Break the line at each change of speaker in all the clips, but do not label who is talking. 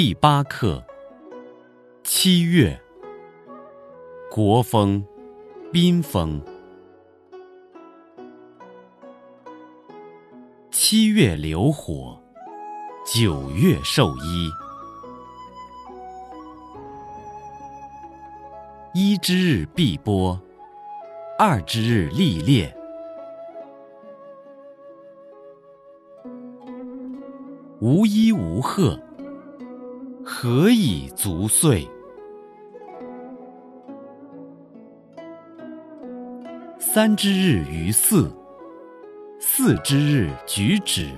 第八课，七月，国风，宾风。七月流火，九月授衣。一之日碧波，二之日历练。无衣无鹤，何以足岁？三之日于四，四之日举止。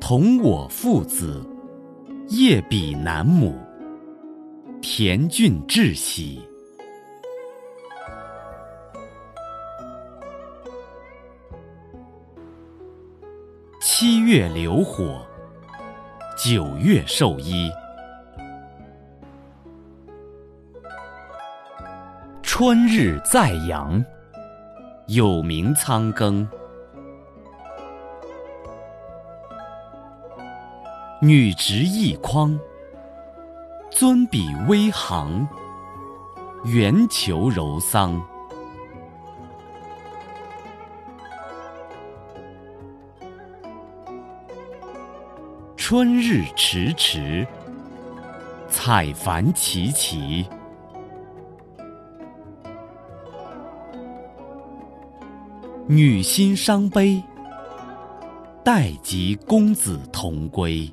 同我父子，夜比南亩，田郡至喜。七月流火，九月授衣。春日在阳，有名苍庚。女执一筐，尊比微行，圆球柔桑。春日迟迟，采繁齐齐。女心伤悲，待及公子同归。